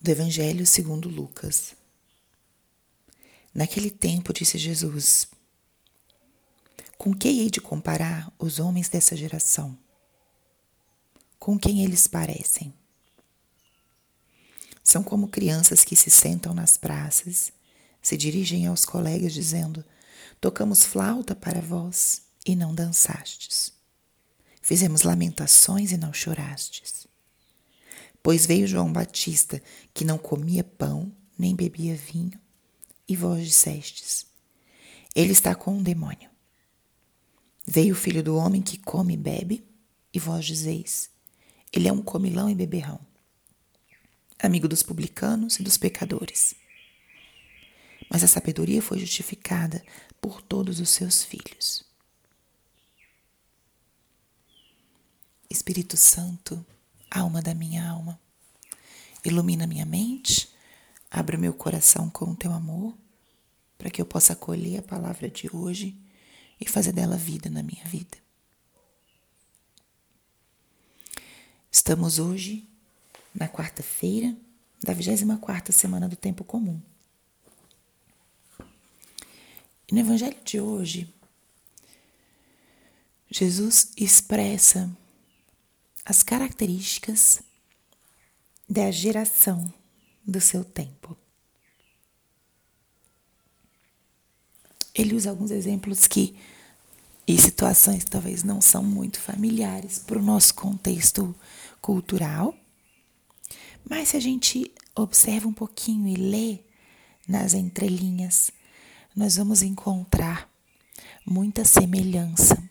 do Evangelho segundo Lucas. Naquele tempo disse Jesus: Com que hei de comparar os homens dessa geração? Com quem eles parecem? São como crianças que se sentam nas praças, se dirigem aos colegas dizendo: Tocamos flauta para vós e não dançastes. Fizemos lamentações e não chorastes. Pois veio João Batista, que não comia pão nem bebia vinho, e vós dissestes: Ele está com um demônio. Veio o filho do homem que come e bebe, e vós dizeis: Ele é um comilão e beberrão, amigo dos publicanos e dos pecadores. Mas a sabedoria foi justificada por todos os seus filhos. Espírito Santo, alma da minha alma. Ilumina minha mente, abre o meu coração com o teu amor, para que eu possa acolher a palavra de hoje e fazer dela vida na minha vida. Estamos hoje na quarta-feira da 24 semana do tempo comum. E no evangelho de hoje, Jesus expressa as características da geração do seu tempo. Ele usa alguns exemplos que e situações que talvez não são muito familiares para o nosso contexto cultural, mas se a gente observa um pouquinho e lê nas entrelinhas, nós vamos encontrar muita semelhança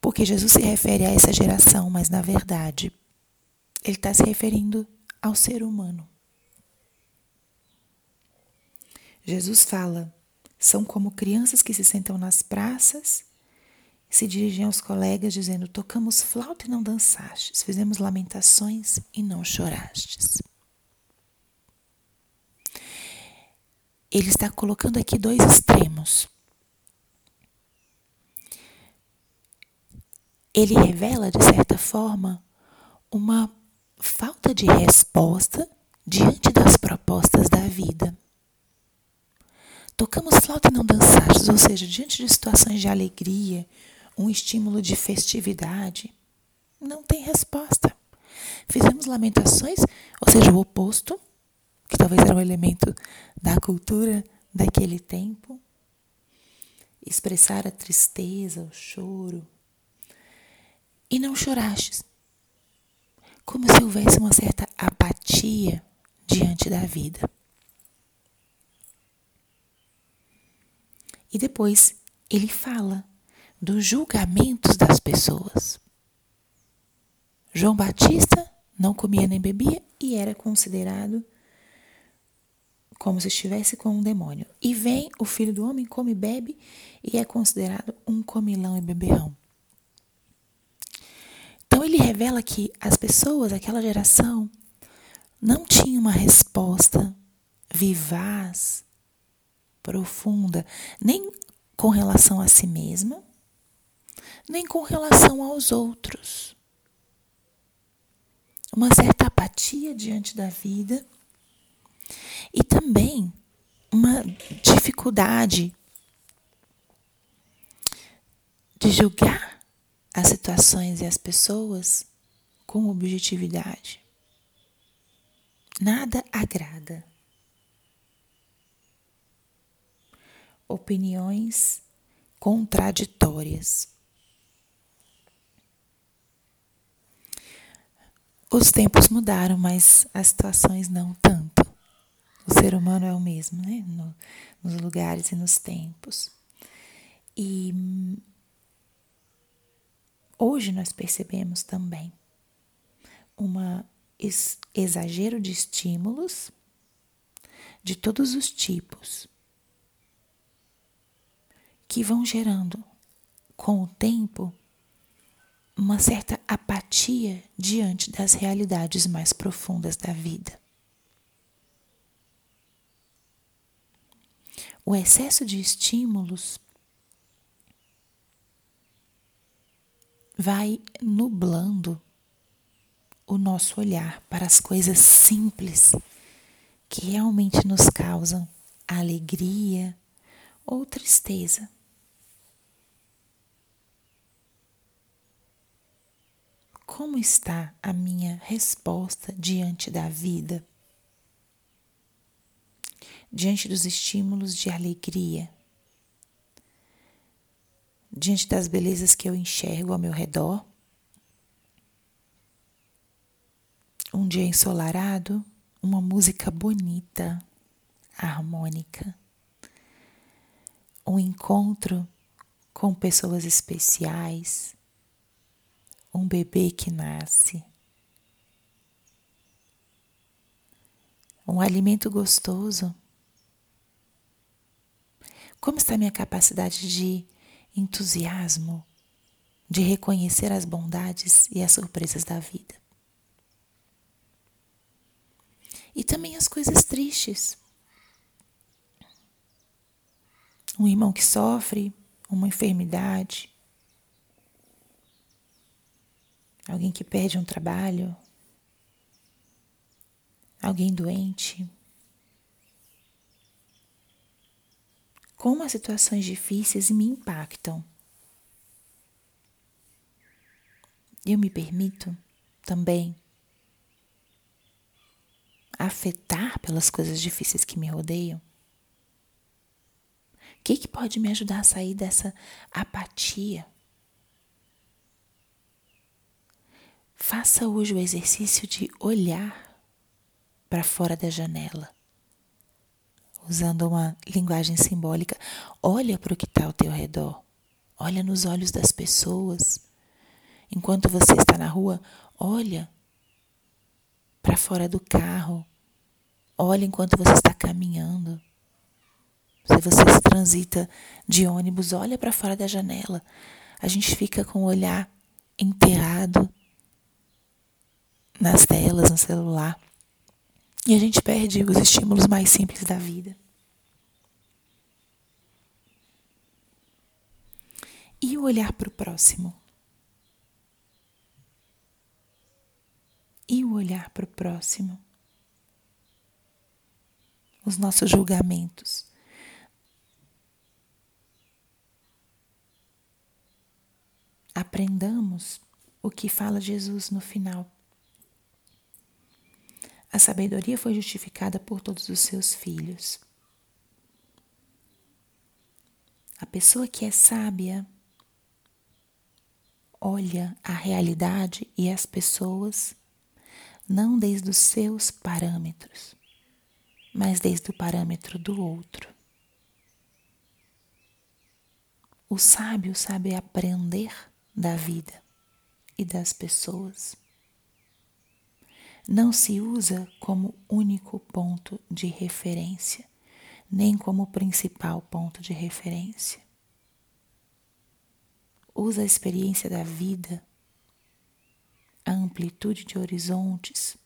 porque Jesus se refere a essa geração, mas na verdade, ele está se referindo ao ser humano. Jesus fala: são como crianças que se sentam nas praças se dirigem aos colegas dizendo: tocamos flauta e não dançastes, fizemos lamentações e não chorastes. Ele está colocando aqui dois extremos. Ele revela, de certa forma, uma falta de resposta diante das propostas da vida. Tocamos flauta e não dançastes, ou seja, diante de situações de alegria, um estímulo de festividade, não tem resposta. Fizemos lamentações, ou seja, o oposto, que talvez era um elemento da cultura daquele tempo, expressar a tristeza, o choro, e não chorastes. Como se houvesse uma certa apatia diante da vida. E depois ele fala dos julgamentos das pessoas. João Batista não comia nem bebia e era considerado como se estivesse com um demônio. E vem o filho do homem, come e bebe e é considerado um comilão e beberrão. Ele revela que as pessoas daquela geração não tinham uma resposta vivaz, profunda, nem com relação a si mesma, nem com relação aos outros. Uma certa apatia diante da vida e também uma dificuldade de julgar as situações e as pessoas com objetividade. Nada agrada. Opiniões contraditórias. Os tempos mudaram, mas as situações não tanto. O ser humano é o mesmo, né? No, nos lugares e nos tempos. E Hoje nós percebemos também um exagero de estímulos de todos os tipos que vão gerando com o tempo uma certa apatia diante das realidades mais profundas da vida. O excesso de estímulos vai nublando o nosso olhar para as coisas simples que realmente nos causam alegria ou tristeza. Como está a minha resposta diante da vida? Diante dos estímulos de alegria? Diante das belezas que eu enxergo ao meu redor? Um dia ensolarado, uma música bonita, harmônica. Um encontro com pessoas especiais. Um bebê que nasce. Um alimento gostoso. Como está minha capacidade de entusiasmo, de reconhecer as bondades e as surpresas da vida? E também as coisas tristes. Um irmão que sofre uma enfermidade, alguém que perde um trabalho, alguém doente. Como as situações difíceis me impactam. Eu me permito também afetar pelas coisas difíceis que me rodeiam? O que, que pode me ajudar a sair dessa apatia? Faça hoje o exercício de olhar para fora da janela. Usando uma linguagem simbólica, olha para o que está ao teu redor. Olha nos olhos das pessoas. Enquanto você está na rua, olha para fora do carro. Olhe enquanto você está caminhando. Se você transita de ônibus, olha para fora da janela. A gente fica com o olhar enterrado nas telas, no celular. E a gente perde os estímulos mais simples da vida. E o olhar para o próximo? e o olhar para o próximo. Os nossos julgamentos. Aprendamos o que fala Jesus no final. A sabedoria foi justificada por todos os seus filhos. A pessoa que é sábia olha a realidade e as pessoas não desde os seus parâmetros, mas desde o parâmetro do outro. O sábio sabe aprender da vida e das pessoas. Não se usa como único ponto de referência, nem como principal ponto de referência. Usa a experiência da vida a amplitude de horizontes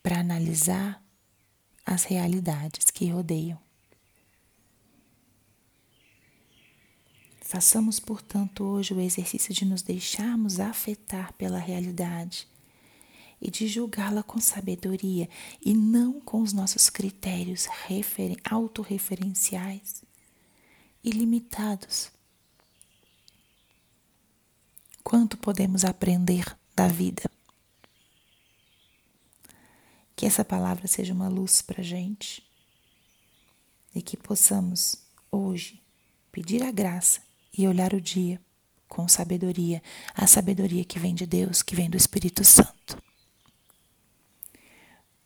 para analisar as realidades que rodeiam. Façamos, portanto, hoje o exercício de nos deixarmos afetar pela realidade e de julgá-la com sabedoria e não com os nossos critérios autorreferenciais e limitados quanto podemos aprender da vida. Que essa palavra seja uma luz para a gente e que possamos hoje pedir a graça e olhar o dia com sabedoria, a sabedoria que vem de Deus, que vem do Espírito Santo.